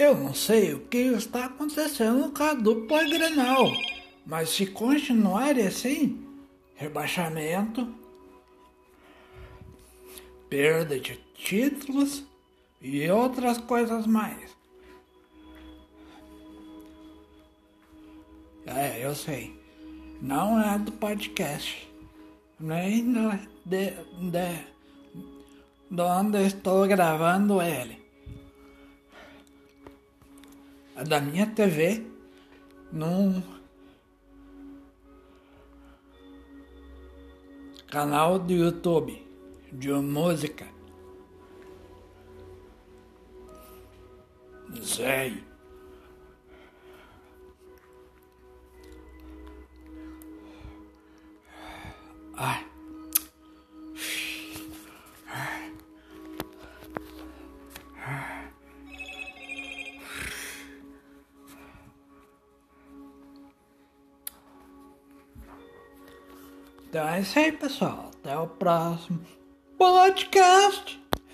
Eu não sei o que está acontecendo com a dupla Grenal, mas se continuar assim, rebaixamento, perda de títulos e outras coisas mais. É, eu sei. Não é do podcast. Nem de, de, de onde estou gravando ele. É da minha TV num canal do YouTube de música. Sei. Ai. Então é isso aí, pessoal. Até o próximo podcast.